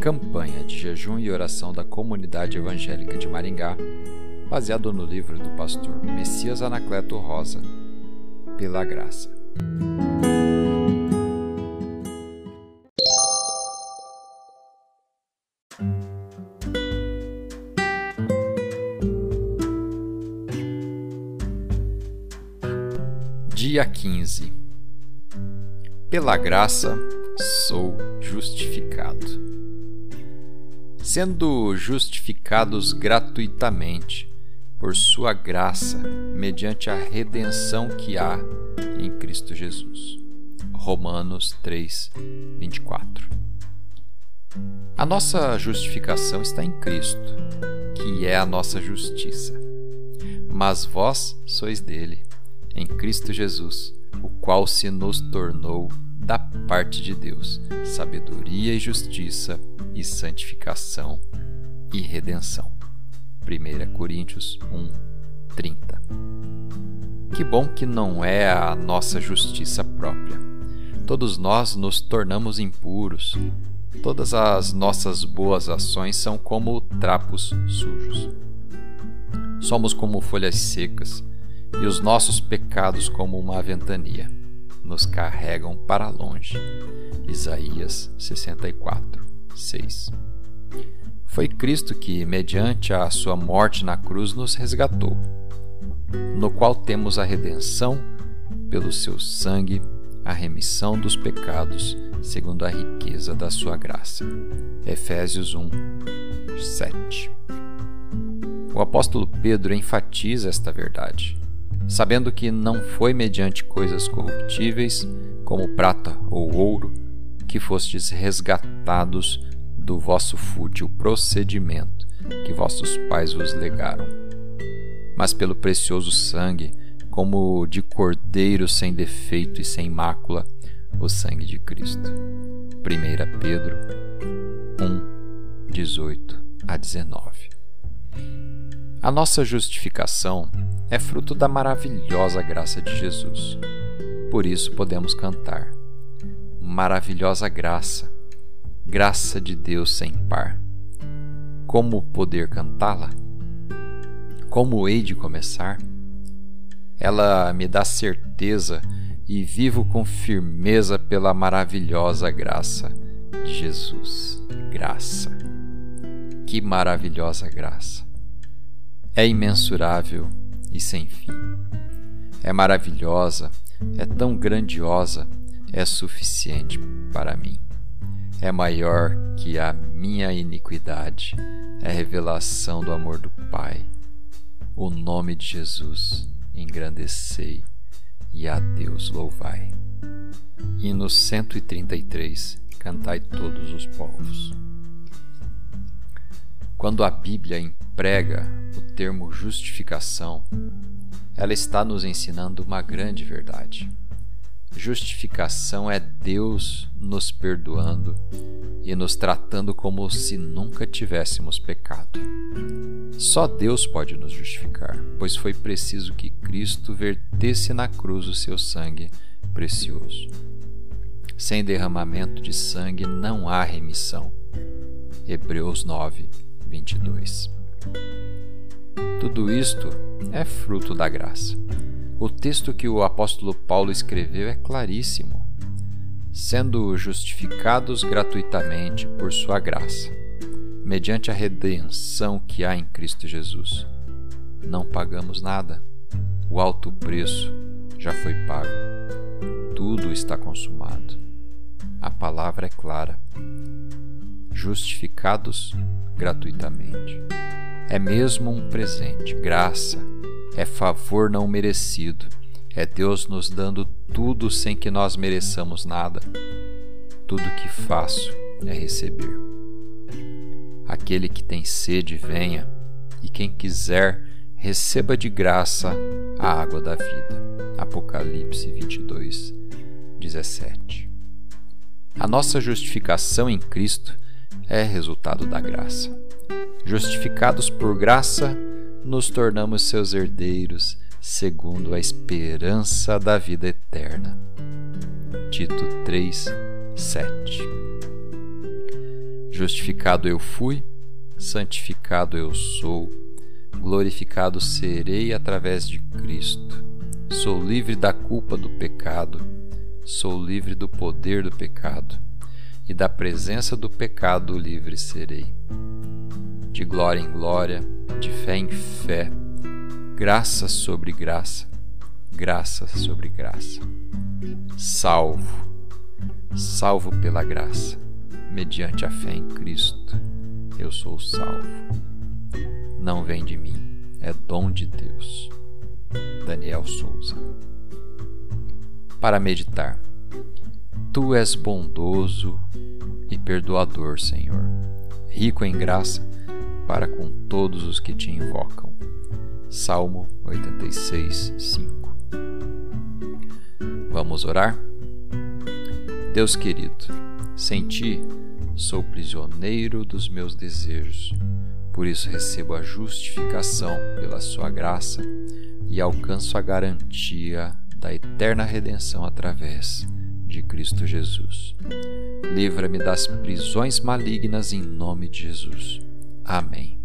campanha de jejum e oração da comunidade evangélica de Maringá, baseado no livro do pastor Messias Anacleto Rosa, Pela Graça. Dia 15 Pela graça sou justificado. Sendo justificados gratuitamente por Sua graça, mediante a redenção que há em Cristo Jesus. Romanos 3, 24. A nossa justificação está em Cristo, que é a nossa justiça. Mas vós sois dele em Cristo Jesus, o qual se nos tornou da parte de Deus sabedoria e justiça e santificação e redenção. 1 Coríntios 1, 30. Que bom que não é a nossa justiça própria. Todos nós nos tornamos impuros. Todas as nossas boas ações são como trapos sujos. Somos como folhas secas e os nossos pecados, como uma ventania, nos carregam para longe. Isaías 64, 6. Foi Cristo que, mediante a sua morte na cruz, nos resgatou, no qual temos a redenção pelo seu sangue, a remissão dos pecados, segundo a riqueza da sua graça. Efésios 1, 7. O apóstolo Pedro enfatiza esta verdade sabendo que não foi mediante coisas corruptíveis, como prata ou ouro, que fostes resgatados do vosso fútil procedimento que vossos pais vos legaram, mas pelo precioso sangue, como de cordeiro sem defeito e sem mácula, o sangue de Cristo. 1 Pedro 1, 18 a 19. A nossa justificação é fruto da maravilhosa graça de Jesus. Por isso podemos cantar: Maravilhosa graça, graça de Deus sem par. Como poder cantá-la? Como hei de começar? Ela me dá certeza e vivo com firmeza pela maravilhosa graça de Jesus. Graça. Que maravilhosa graça! É imensurável e sem fim. É maravilhosa, é tão grandiosa, é suficiente para mim. É maior que a minha iniquidade, é revelação do amor do Pai. O nome de Jesus engrandecei e a Deus louvai. Hino 133 Cantai todos os povos. Quando a Bíblia emprega o termo justificação, ela está nos ensinando uma grande verdade. Justificação é Deus nos perdoando e nos tratando como se nunca tivéssemos pecado. Só Deus pode nos justificar, pois foi preciso que Cristo vertesse na cruz o seu sangue precioso. Sem derramamento de sangue não há remissão. Hebreus 9, 22. Tudo isto é fruto da graça. O texto que o apóstolo Paulo escreveu é claríssimo. Sendo justificados gratuitamente por sua graça, mediante a redenção que há em Cristo Jesus. Não pagamos nada. O alto preço já foi pago. Tudo está consumado. A palavra é clara. Justificados gratuitamente. É mesmo um presente, graça, é favor não merecido, é Deus nos dando tudo sem que nós mereçamos nada. Tudo que faço é receber. Aquele que tem sede, venha, e quem quiser, receba de graça a água da vida. Apocalipse 22, 17. A nossa justificação em Cristo é resultado da graça. Justificados por graça, nos tornamos seus herdeiros, segundo a esperança da vida eterna. Tito 3, 7 Justificado eu fui, santificado eu sou, glorificado serei através de Cristo. Sou livre da culpa do pecado, sou livre do poder do pecado, e da presença do pecado livre serei. De glória em glória, de fé em fé, graça sobre graça, graça sobre graça. Salvo, salvo pela graça mediante a fé em Cristo, eu sou salvo. Não vem de mim, é dom de Deus. Daniel Souza. Para meditar. Tu és bondoso e perdoador, Senhor, rico em graça para com todos os que te invocam. Salmo 86, 5. Vamos orar? Deus querido, sem ti sou prisioneiro dos meus desejos. Por isso recebo a justificação pela sua graça e alcanço a garantia da eterna redenção através de Cristo Jesus. Livra-me das prisões malignas em nome de Jesus. Amém.